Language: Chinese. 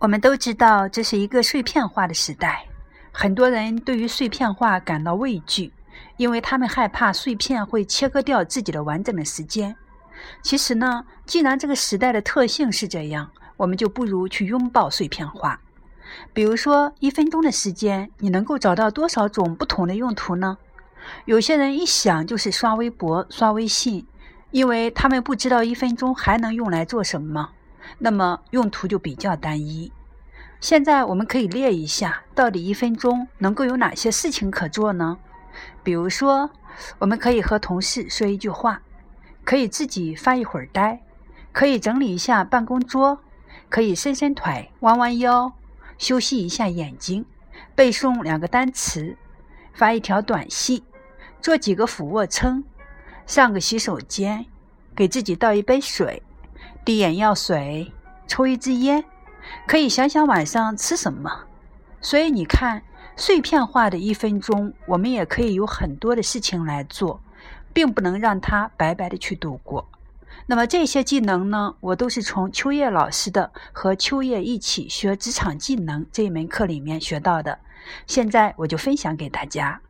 我们都知道这是一个碎片化的时代，很多人对于碎片化感到畏惧，因为他们害怕碎片会切割掉自己的完整的时间。其实呢，既然这个时代的特性是这样，我们就不如去拥抱碎片化。比如说，一分钟的时间，你能够找到多少种不同的用途呢？有些人一想就是刷微博、刷微信，因为他们不知道一分钟还能用来做什么。那么用途就比较单一。现在我们可以列一下，到底一分钟能够有哪些事情可做呢？比如说，我们可以和同事说一句话，可以自己发一会儿呆，可以整理一下办公桌，可以伸伸腿、弯弯腰，休息一下眼睛，背诵两个单词，发一条短信，做几个俯卧撑，上个洗手间，给自己倒一杯水。滴眼药水，抽一支烟，可以想想晚上吃什么。所以你看，碎片化的一分钟，我们也可以有很多的事情来做，并不能让它白白的去度过。那么这些技能呢，我都是从秋叶老师的《和秋叶一起学职场技能》这一门课里面学到的。现在我就分享给大家。